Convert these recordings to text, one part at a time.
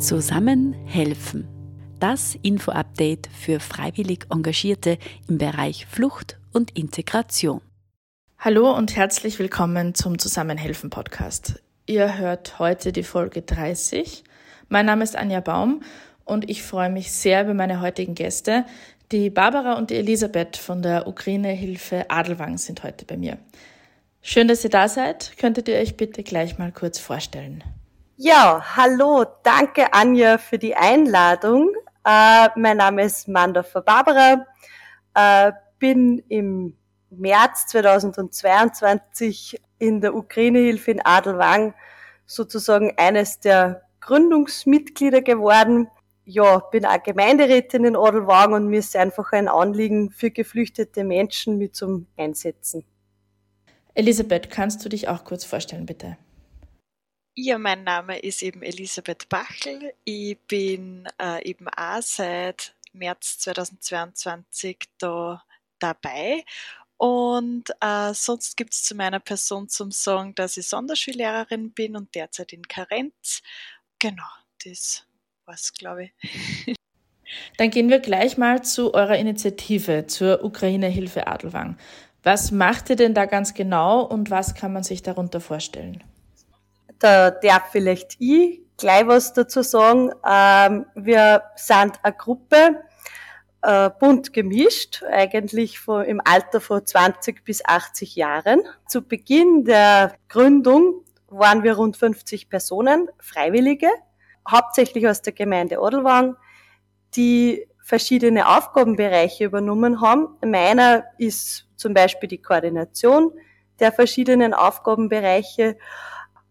Zusammen helfen. Das Info-Update für freiwillig Engagierte im Bereich Flucht und Integration. Hallo und herzlich willkommen zum Zusammenhelfen Podcast. Ihr hört heute die Folge 30. Mein Name ist Anja Baum und ich freue mich sehr über meine heutigen Gäste. Die Barbara und die Elisabeth von der Ukraine-Hilfe Adelwang sind heute bei mir. Schön, dass ihr da seid. Könntet ihr euch bitte gleich mal kurz vorstellen? Ja, hallo, danke Anja für die Einladung. Äh, mein Name ist Mandorfer Barbara, äh, bin im März 2022 in der Ukraine-Hilfe in Adelwang sozusagen eines der Gründungsmitglieder geworden. Ja, bin auch Gemeinderätin in Adelwang und mir ist einfach ein Anliegen für geflüchtete Menschen mit zum Einsetzen. Elisabeth, kannst du dich auch kurz vorstellen, bitte? Ja, mein Name ist eben Elisabeth Bachel. Ich bin äh, eben auch seit März 2022 da dabei. Und äh, sonst gibt es zu meiner Person zum Sagen, dass ich Sonderschullehrerin bin und derzeit in Karenz. Genau, das war's, glaube ich. Dann gehen wir gleich mal zu eurer Initiative zur Ukraine-Hilfe Adelwang. Was macht ihr denn da ganz genau und was kann man sich darunter vorstellen? Da darf vielleicht ich gleich was dazu sagen. Ähm, wir sind eine Gruppe, äh, bunt gemischt, eigentlich von, im Alter von 20 bis 80 Jahren. Zu Beginn der Gründung waren wir rund 50 Personen, Freiwillige, hauptsächlich aus der Gemeinde Odelwang, die verschiedene Aufgabenbereiche übernommen haben. Meiner ist zum Beispiel die Koordination der verschiedenen Aufgabenbereiche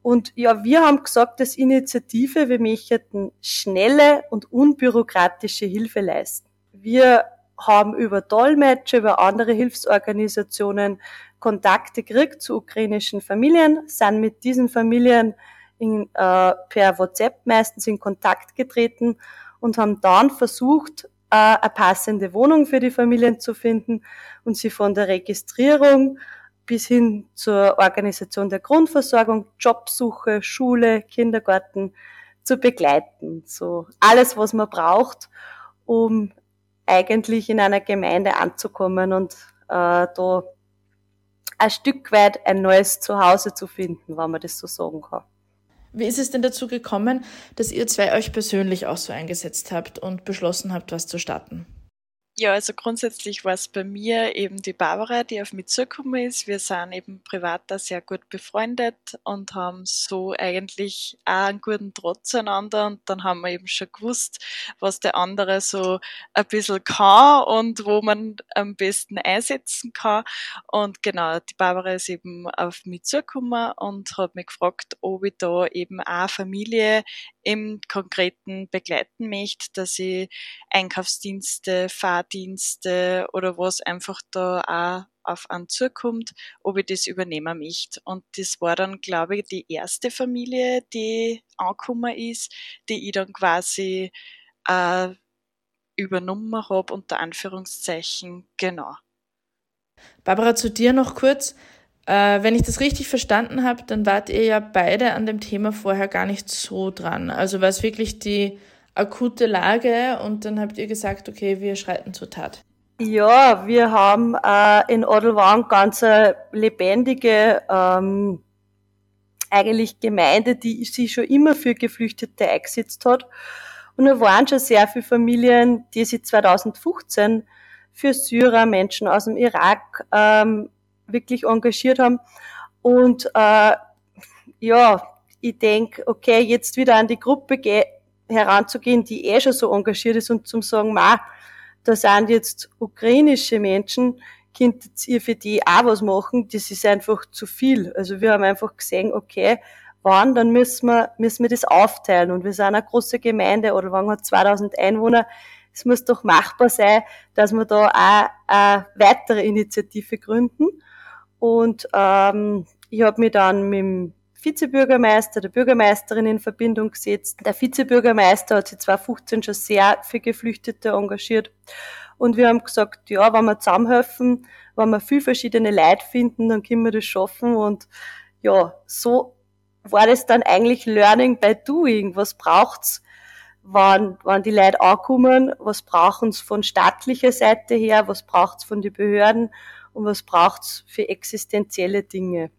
und ja, wir haben gesagt, als Initiative, wir möchten schnelle und unbürokratische Hilfe leisten. Wir haben über Dolmetscher, über andere Hilfsorganisationen Kontakte gekriegt zu ukrainischen Familien, sind mit diesen Familien in, äh, per WhatsApp meistens in Kontakt getreten und haben dann versucht, äh, eine passende Wohnung für die Familien zu finden und sie von der Registrierung bis hin zur Organisation der Grundversorgung, Jobsuche, Schule, Kindergarten zu begleiten. So alles, was man braucht, um eigentlich in einer Gemeinde anzukommen und äh, da ein Stück weit ein neues Zuhause zu finden, wenn man das so sagen kann. Wie ist es denn dazu gekommen, dass ihr zwei euch persönlich auch so eingesetzt habt und beschlossen habt, was zu starten? Ja, also grundsätzlich war es bei mir eben die Barbara, die auf mich zugekommen ist. Wir sind eben privat da sehr gut befreundet und haben so eigentlich auch einen guten Draht zueinander und dann haben wir eben schon gewusst, was der andere so ein bisschen kann und wo man am besten einsetzen kann. Und genau, die Barbara ist eben auf mich zugekommen und hat mich gefragt, ob ich da eben auch Familie im Konkreten begleiten möchte, dass ich Einkaufsdienste, Fahrdienste oder was einfach da auch auf einen zukommt, ob ich das übernehmen möchte. Und das war dann, glaube ich, die erste Familie, die angekommen ist, die ich dann quasi äh, übernommen habe, unter Anführungszeichen, genau. Barbara, zu dir noch kurz. Äh, wenn ich das richtig verstanden habe, dann wart ihr ja beide an dem Thema vorher gar nicht so dran. Also war es wirklich die akute Lage und dann habt ihr gesagt, okay, wir schreiten zur Tat. Ja, wir haben äh, in Odelwang ganz eine lebendige ähm, eigentlich Gemeinde, die sich schon immer für Geflüchtete eingesetzt hat. Und da waren schon sehr viele Familien, die sich 2015 für Syrer, Menschen aus dem Irak ähm, wirklich engagiert haben. Und äh, ja, ich denke, okay, jetzt wieder an die Gruppe heranzugehen, die eh schon so engagiert ist und zum sagen, ma, da sind jetzt ukrainische Menschen, könntet ihr für die auch was machen, das ist einfach zu viel. Also wir haben einfach gesehen, okay, wann, dann müssen wir, müssen wir das aufteilen. Und wir sind eine große Gemeinde, oder wann hat 2000 Einwohner, es muss doch machbar sein, dass wir da auch eine weitere Initiative gründen. Und ähm, ich habe mich dann mit dem Vizebürgermeister, der Bürgermeisterin in Verbindung gesetzt. Der Vizebürgermeister hat sich 2015 schon sehr für Geflüchtete engagiert. Und wir haben gesagt, ja, wenn wir zusammenhelfen, wenn wir viel verschiedene Leute finden, dann können wir das schaffen. Und ja, so war das dann eigentlich Learning by Doing. Was braucht's? wann, wann die Leute ankommen, was brauchen sie von staatlicher Seite her, was braucht es von den Behörden und was braucht es für existenzielle Dinge.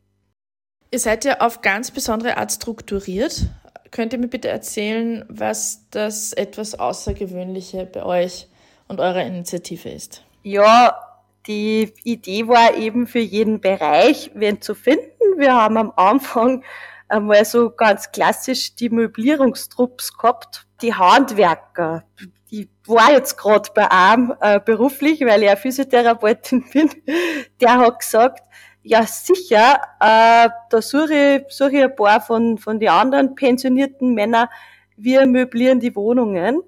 Ihr seid ja auf ganz besondere Art strukturiert. Könnt ihr mir bitte erzählen, was das etwas Außergewöhnliche bei euch und eurer Initiative ist? Ja, die Idee war eben für jeden Bereich, wen zu finden. Wir haben am Anfang einmal so ganz klassisch die Möblierungstrupps gehabt, die Handwerker. Ich war jetzt gerade bei einem äh, beruflich, weil ich eine Physiotherapeutin bin. Der hat gesagt, ja sicher, äh, da suche ich, suche ich ein paar von, von den anderen pensionierten Männern, wir möblieren die Wohnungen.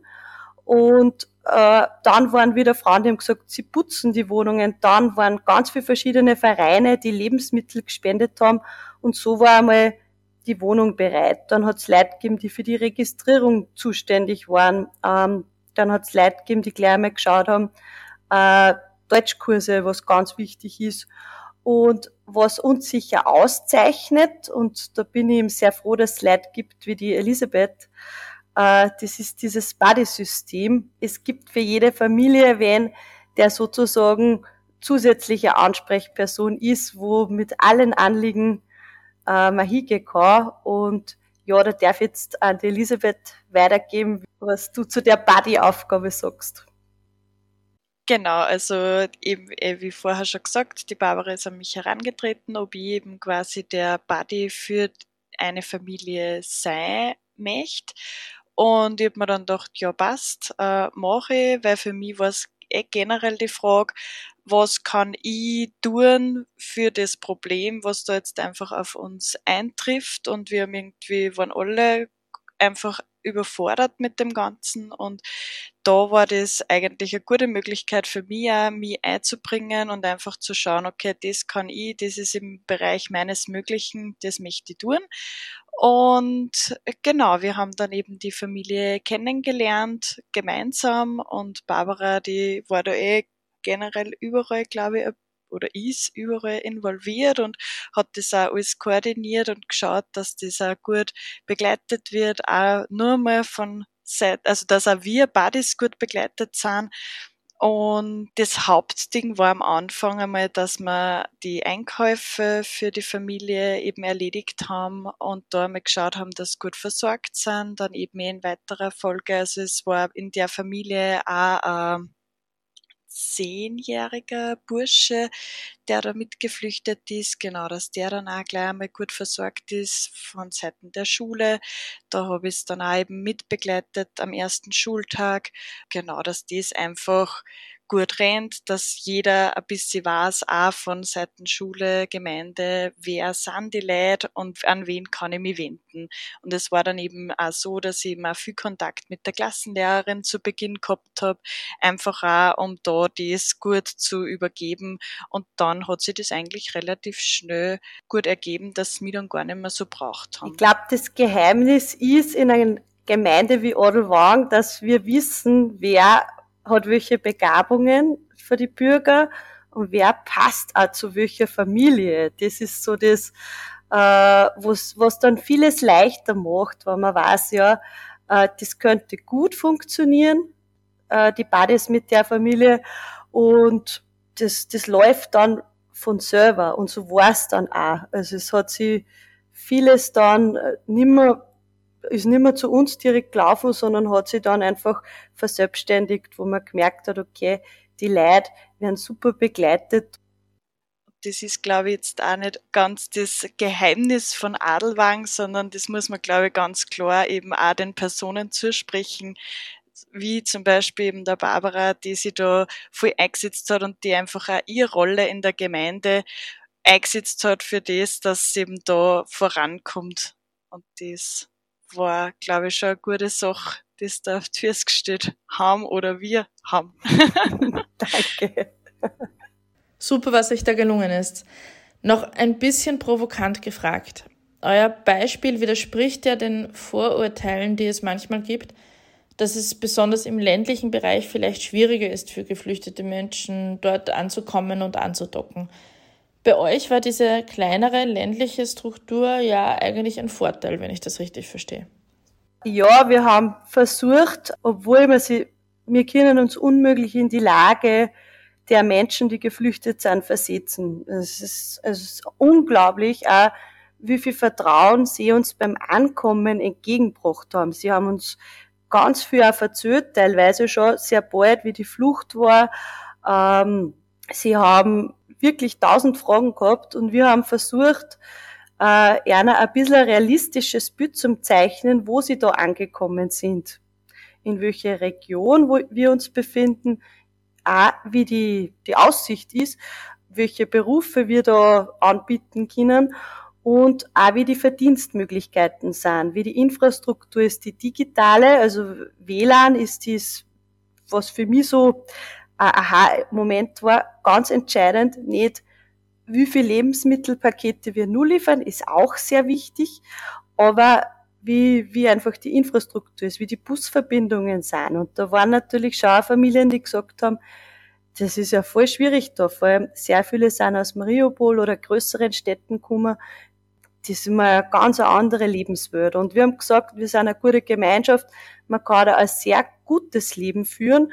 Und äh, dann waren wieder Frauen, die haben gesagt, sie putzen die Wohnungen. Dann waren ganz viele verschiedene Vereine, die Lebensmittel gespendet haben. Und so war einmal die Wohnung bereit. Dann hat es Leute gegeben, die für die Registrierung zuständig waren. Ähm, dann hat es Leute gegeben, die gleich einmal geschaut haben, äh, Deutschkurse, was ganz wichtig ist. Und was uns sicher auszeichnet, und da bin ich eben sehr froh, dass es Leute gibt wie die Elisabeth, äh, das ist dieses Buddy-System. Es gibt für jede Familie wen, der sozusagen zusätzliche Ansprechperson ist, wo mit allen Anliegen äh, man hingehen kann. Und ja, da darf ich jetzt an die Elisabeth weitergeben, was du zu der Buddy-Aufgabe sagst. Genau, also eben äh, wie vorher schon gesagt, die Barbara ist an mich herangetreten, ob ich eben quasi der Buddy für eine Familie sein möchte. Und ich habe mir dann gedacht, ja passt, äh, mache ich, weil für mich war es eh generell die Frage, was kann ich tun für das Problem, was da jetzt einfach auf uns eintrifft. Und wir haben irgendwie, waren alle einfach überfordert mit dem Ganzen und da war das eigentlich eine gute Möglichkeit für mich auch, mich einzubringen und einfach zu schauen, okay, das kann ich, das ist im Bereich meines Möglichen, das möchte ich tun. Und genau, wir haben dann eben die Familie kennengelernt, gemeinsam und Barbara, die war da eh generell überall, glaube ich, oder ist überall involviert und hat das auch alles koordiniert und geschaut, dass das auch gut begleitet wird, auch nur mal von Seite, also dass auch wir Buddies gut begleitet sind. Und das Hauptding war am Anfang einmal, dass wir die Einkäufe für die Familie eben erledigt haben und da einmal geschaut haben, dass gut versorgt sind. Dann eben in weiterer Folge, also es war in der Familie auch äh, zehnjähriger Bursche, der da mitgeflüchtet ist, genau, dass der dann auch gleich einmal gut versorgt ist von Seiten der Schule. Da habe ich es dann auch eben mitbegleitet am ersten Schultag. Genau, dass das einfach gut rennt, dass jeder ein bisschen weiß, auch von Seiten Schule, Gemeinde, wer sind die Leute und an wen kann ich mich wenden. Und es war dann eben auch so, dass ich auch viel Kontakt mit der Klassenlehrerin zu Beginn gehabt habe, einfach auch, um da das gut zu übergeben. Und dann hat sich das eigentlich relativ schnell gut ergeben, dass wir dann gar nicht mehr so braucht haben. Ich glaube, das Geheimnis ist in einer Gemeinde wie Odelwang, dass wir wissen, wer hat welche Begabungen für die Bürger und wer passt auch zu welcher Familie. Das ist so das, äh, was, was dann vieles leichter macht, weil man weiß ja, äh, das könnte gut funktionieren, äh, die Badis mit der Familie und das, das läuft dann von selber und so war es dann auch. Also es hat sich vieles dann äh, nimmer ist nicht mehr zu uns direkt gelaufen, sondern hat sich dann einfach verselbstständigt, wo man gemerkt hat, okay, die Leute werden super begleitet. Das ist, glaube ich, jetzt auch nicht ganz das Geheimnis von Adelwang, sondern das muss man, glaube ich, ganz klar eben auch den Personen zusprechen, wie zum Beispiel eben der Barbara, die sich da voll eingesetzt hat und die einfach auch ihre Rolle in der Gemeinde eingesetzt hat für das, dass sie eben da vorankommt. Und das war, glaube ich, schon eine gute Sache, das da auf die Füße gestellt haben oder wir haben. Danke. Super, was euch da gelungen ist. Noch ein bisschen provokant gefragt. Euer Beispiel widerspricht ja den Vorurteilen, die es manchmal gibt, dass es besonders im ländlichen Bereich vielleicht schwieriger ist für geflüchtete Menschen, dort anzukommen und anzudocken. Bei euch war diese kleinere ländliche Struktur ja eigentlich ein Vorteil, wenn ich das richtig verstehe. Ja, wir haben versucht, obwohl wir sie, wir können uns unmöglich in die Lage der Menschen, die geflüchtet sind, versetzen. Es ist, es ist unglaublich, auch wie viel Vertrauen sie uns beim Ankommen entgegengebracht haben. Sie haben uns ganz viel auch verzögert, teilweise schon sehr bald, wie die Flucht war. Ähm, sie haben wirklich tausend Fragen gehabt und wir haben versucht, äh, einer ein bisschen ein realistisches Bild zum Zeichnen, wo sie da angekommen sind, in welcher Region wo wir uns befinden, auch wie die, die Aussicht ist, welche Berufe wir da anbieten können und auch wie die Verdienstmöglichkeiten sind, wie die Infrastruktur ist, die digitale, also WLAN ist dies, was für mich so ein Aha-Moment war, ganz entscheidend, nicht wie viele Lebensmittelpakete wir nur liefern, ist auch sehr wichtig, aber wie, wie einfach die Infrastruktur ist, wie die Busverbindungen sind. Und da waren natürlich schon auch Familien, die gesagt haben, das ist ja voll schwierig da. Vor allem sehr viele sind aus Mariupol oder größeren Städten gekommen. Das ist immer eine ganz andere Lebenswelt. Und wir haben gesagt, wir sind eine gute Gemeinschaft. Man kann da ein sehr gutes Leben führen.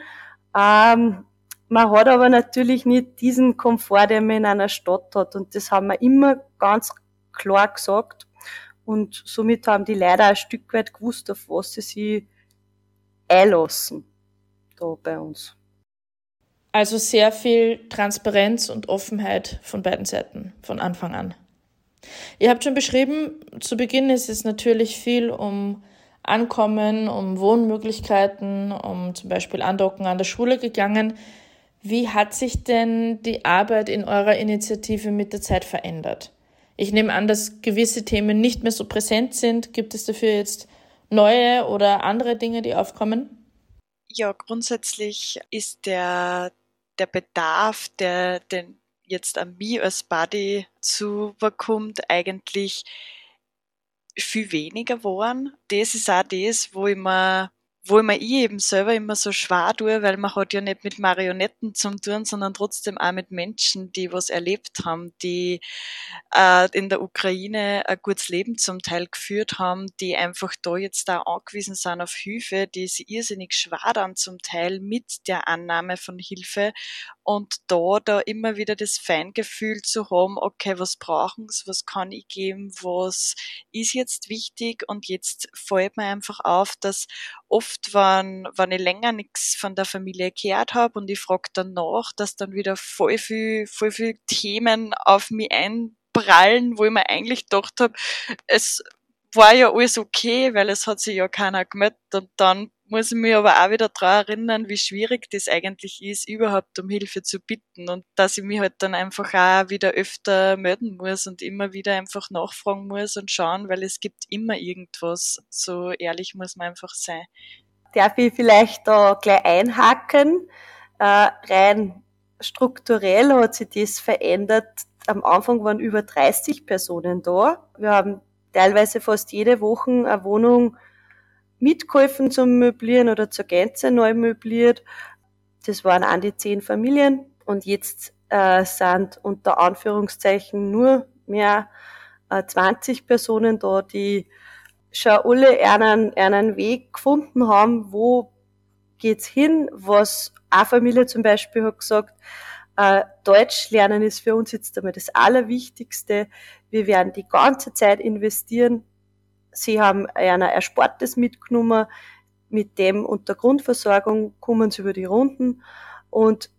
Ähm, man hat aber natürlich nicht diesen Komfort, den man in einer Stadt hat. Und das haben wir immer ganz klar gesagt. Und somit haben die Leute ein Stück weit gewusst, auf was sie sich einlassen. Da bei uns. Also sehr viel Transparenz und Offenheit von beiden Seiten von Anfang an. Ihr habt schon beschrieben, zu Beginn ist es natürlich viel um Ankommen, um Wohnmöglichkeiten, um zum Beispiel Andocken an der Schule gegangen. Wie hat sich denn die Arbeit in eurer Initiative mit der Zeit verändert? Ich nehme an, dass gewisse Themen nicht mehr so präsent sind. Gibt es dafür jetzt neue oder andere Dinge, die aufkommen? Ja, grundsätzlich ist der, der Bedarf, der, den jetzt an mich als Buddy zubekommt, eigentlich viel weniger geworden. Das ist auch das, wo ich mir wo ich mir ich eben selber immer so schwer tue, weil man hat ja nicht mit Marionetten zu tun, sondern trotzdem auch mit Menschen, die was erlebt haben, die äh, in der Ukraine ein gutes Leben zum Teil geführt haben, die einfach da jetzt da angewiesen sind auf Hilfe, die sie irrsinnig schwer dann zum Teil mit der Annahme von Hilfe und da da immer wieder das Feingefühl zu haben, okay, was brauchen sie, was kann ich geben, was ist jetzt wichtig? Und jetzt fällt mir einfach auf, dass oft, wenn, wenn ich länger nichts von der Familie gehört habe und ich frage dann nach, dass dann wieder voll viel, voll viel Themen auf mich einprallen, wo ich mir eigentlich gedacht habe, es war ja alles okay, weil es hat sich ja keiner gemeldet und dann muss ich mich aber auch wieder daran erinnern, wie schwierig das eigentlich ist, überhaupt um Hilfe zu bitten und dass ich mich halt dann einfach auch wieder öfter melden muss und immer wieder einfach nachfragen muss und schauen, weil es gibt immer irgendwas. So ehrlich muss man einfach sein. Darf ich vielleicht da gleich einhaken? Äh, rein strukturell hat sich das verändert. Am Anfang waren über 30 Personen da. Wir haben teilweise fast jede Woche eine Wohnung mitgeholfen zum Möblieren oder zur Gänze neu möbliert. Das waren an die zehn Familien und jetzt äh, sind unter Anführungszeichen nur mehr äh, 20 Personen da, die schon alle einen, einen Weg gefunden haben, wo geht's hin, was eine Familie zum Beispiel hat gesagt, äh, Deutsch lernen ist für uns jetzt einmal das Allerwichtigste. Wir werden die ganze Zeit investieren Sie haben einer Erspartes mitgenommen, mit dem unter Grundversorgung kommen sie über die Runden und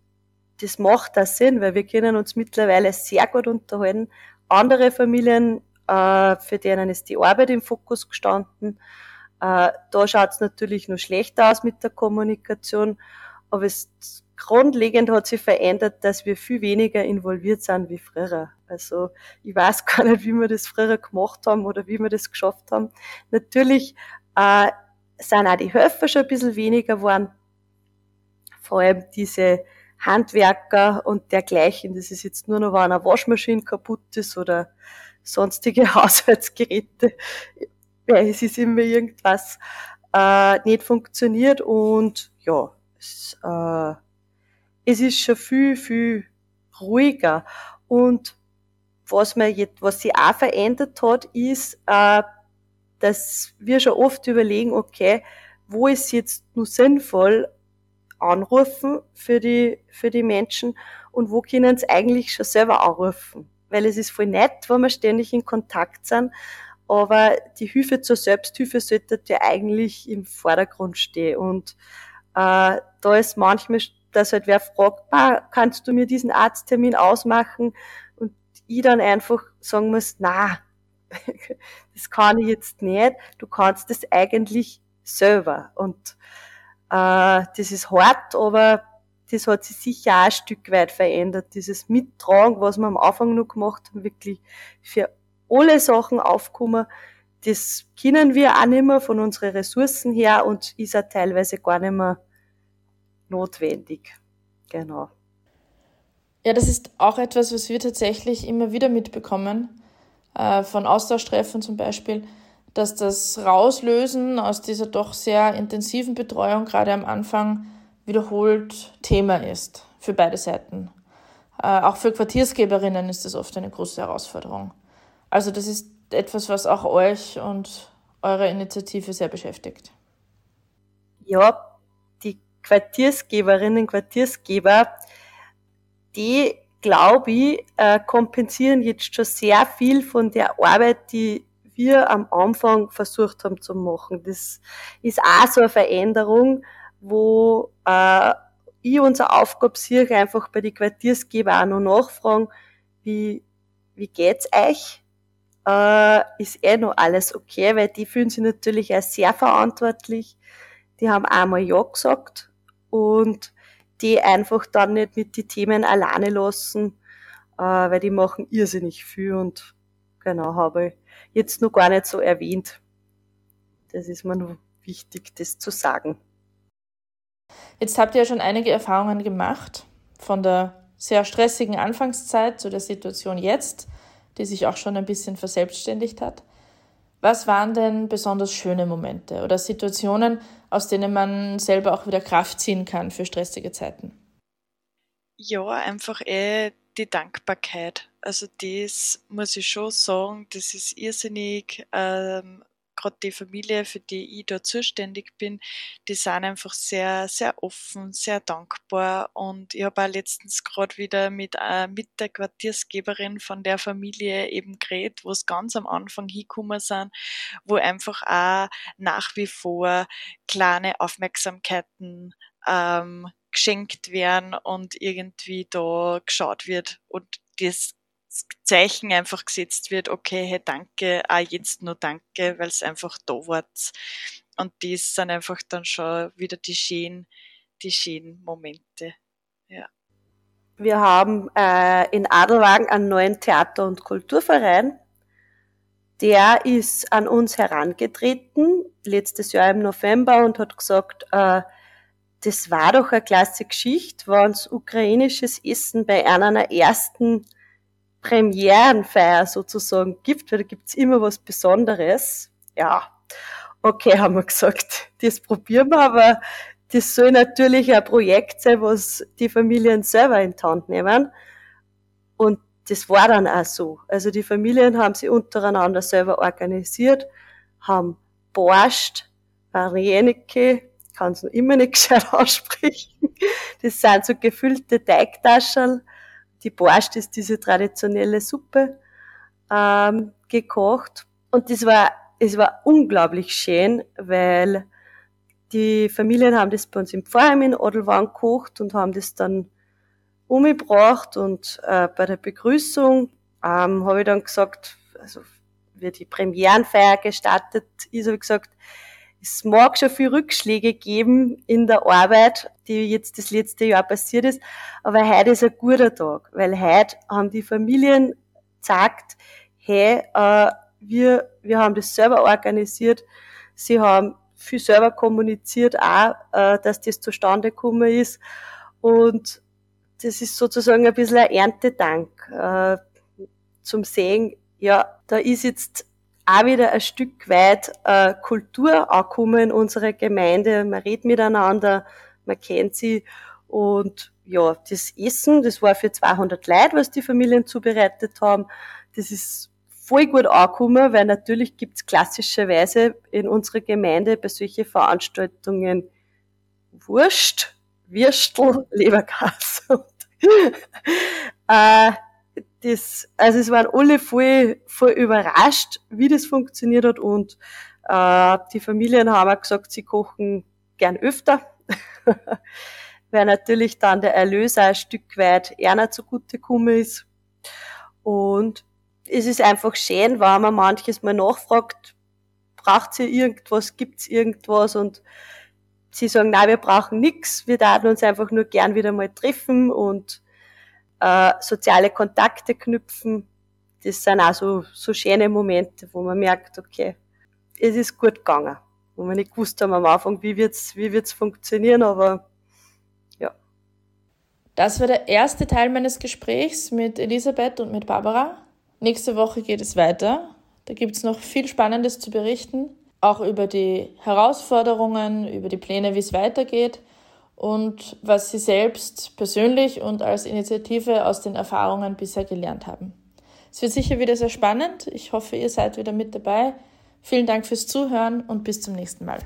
das macht das Sinn, weil wir können uns mittlerweile sehr gut unterhalten. Andere Familien, für denen ist die Arbeit im Fokus gestanden. Äh, da schaut es natürlich noch schlechter aus mit der Kommunikation, aber es grundlegend hat sich verändert, dass wir viel weniger involviert sind wie früher. Also ich weiß gar nicht, wie wir das früher gemacht haben oder wie wir das geschafft haben. Natürlich äh, sind auch die Helfer schon ein bisschen weniger geworden. Vor allem diese Handwerker und dergleichen. Das ist jetzt nur noch, wenn eine Waschmaschine kaputt ist oder sonstige Haushaltsgeräte. Ja, es ist immer irgendwas äh, nicht funktioniert und ja, es, äh, es ist schon viel, viel ruhiger. Und was, man jetzt, was sich auch verändert hat, ist, äh, dass wir schon oft überlegen, okay, wo ist jetzt nur sinnvoll anrufen für die, für die Menschen und wo können sie eigentlich schon selber anrufen. Weil es ist voll nett, wenn wir ständig in Kontakt sind, aber die Hilfe zur Selbsthilfe sollte ja eigentlich im Vordergrund stehen. Und äh, da ist manchmal, dass halt wer fragt, kannst du mir diesen Arzttermin ausmachen? Und ich dann einfach sagen muss, na, das kann ich jetzt nicht. Du kannst das eigentlich selber. Und äh, das ist hart, aber das hat sich sicher auch ein Stück weit verändert. Dieses Mittragen, was wir am Anfang noch gemacht haben, wirklich für alle Sachen aufkommen, das können wir auch nicht mehr von unseren Ressourcen her und ist auch teilweise gar nicht mehr notwendig. Genau. Ja, das ist auch etwas, was wir tatsächlich immer wieder mitbekommen, äh, von Austauschtreffen zum Beispiel, dass das Rauslösen aus dieser doch sehr intensiven Betreuung gerade am Anfang wiederholt Thema ist für beide Seiten. Äh, auch für Quartiersgeberinnen ist das oft eine große Herausforderung. Also das ist etwas, was auch euch und eure Initiative sehr beschäftigt. Ja, die Quartiersgeberinnen, Quartiersgeber, die, glaube ich, äh, kompensieren jetzt schon sehr viel von der Arbeit, die wir am Anfang versucht haben zu machen. Das ist auch so eine Veränderung, wo äh, ich unsere Aufgabe sehe, einfach bei den Quartiersgeber auch noch nachfragen, wie, wie geht's euch? Äh, ist eh noch alles okay, weil die fühlen sich natürlich auch sehr verantwortlich. Die haben einmal Ja gesagt und die einfach dann nicht mit den Themen alleine lassen, äh, weil die machen irrsinnig viel und genau, habe ich jetzt noch gar nicht so erwähnt. Das ist mir nur wichtig, das zu sagen. Jetzt habt ihr ja schon einige Erfahrungen gemacht von der sehr stressigen Anfangszeit zu der Situation jetzt, die sich auch schon ein bisschen verselbstständigt hat. Was waren denn besonders schöne Momente oder Situationen, aus denen man selber auch wieder Kraft ziehen kann für stressige Zeiten? Ja, einfach eh die Dankbarkeit. Also das muss ich schon sagen, das ist irrsinnig ähm, gerade die Familie, für die ich da zuständig bin, die sind einfach sehr, sehr offen, sehr dankbar. Und ich habe auch letztens gerade wieder mit, äh, mit der Quartiersgeberin von der Familie eben geredet, wo es ganz am Anfang hingekommen sind, wo einfach auch nach wie vor kleine Aufmerksamkeiten ähm, geschenkt werden und irgendwie da geschaut wird und das Zeichen einfach gesetzt wird, okay, hey, danke, ah, jetzt nur danke, weil es einfach da war. Und das sind einfach dann schon wieder die schönen, die schönen Momente. Ja. Wir haben äh, in Adelwagen einen neuen Theater- und Kulturverein. Der ist an uns herangetreten, letztes Jahr im November, und hat gesagt, äh, das war doch eine klasse Geschichte, wenn es ukrainisches Essen bei einer ersten Premierenfeier sozusagen gibt, weil da gibt's immer was Besonderes. Ja, okay, haben wir gesagt, das probieren wir, aber das soll natürlich ein Projekt sein, was die Familien selber in die Hand nehmen. Und das war dann auch so. Also die Familien haben sich untereinander selber organisiert, haben Borscht, Varienike, kann es noch immer nicht gescheit aussprechen. Das sind so gefüllte Teigtaschen, die Borscht ist diese traditionelle Suppe ähm, gekocht. Und das war, es war unglaublich schön, weil die Familien haben das bei uns im Pfarrheim in Odelwang gekocht und haben das dann umgebracht und äh, bei der Begrüßung ähm, habe ich dann gesagt, also wird die Premierenfeier gestartet ist, habe ich gesagt, es mag schon viel Rückschläge geben in der Arbeit, die jetzt das letzte Jahr passiert ist, aber heute ist ein guter Tag, weil heute haben die Familien gesagt, hey, äh, wir, wir haben das selber organisiert, sie haben viel selber kommuniziert auch, äh, dass das zustande gekommen ist. Und das ist sozusagen ein bisschen ein Erntedank äh, zum Sehen, ja, da ist jetzt auch wieder ein Stück weit äh, Kultur ankommen in unserer Gemeinde. Man redet miteinander, man kennt sie und ja, das Essen, das war für 200 Leute, was die Familien zubereitet haben. Das ist voll gut angekommen, weil natürlich gibt's klassischerweise in unserer Gemeinde bei solchen Veranstaltungen Wurst, Würstel, Leberkas. äh, das, also es waren alle voll, voll überrascht, wie das funktioniert hat und äh, die Familien haben auch gesagt, sie kochen gern öfter, weil natürlich dann der Erlös ein Stück weit eher zugute gekommen ist. Und es ist einfach schön, wenn man manches mal nachfragt, braucht ihr irgendwas, gibt's irgendwas und sie sagen, nein, wir brauchen nichts, wir würden uns einfach nur gern wieder mal treffen und äh, soziale Kontakte knüpfen. Das sind auch so, so schöne Momente, wo man merkt, okay, es ist gut gegangen. Wo wir nicht gewusst haben am Anfang, wie wird's, wie wird's funktionieren, aber ja. Das war der erste Teil meines Gesprächs mit Elisabeth und mit Barbara. Nächste Woche geht es weiter. Da gibt's noch viel Spannendes zu berichten, auch über die Herausforderungen, über die Pläne, wie es weitergeht und was sie selbst persönlich und als Initiative aus den Erfahrungen bisher gelernt haben. Es wird sicher wieder sehr spannend. Ich hoffe, ihr seid wieder mit dabei. Vielen Dank fürs Zuhören und bis zum nächsten Mal.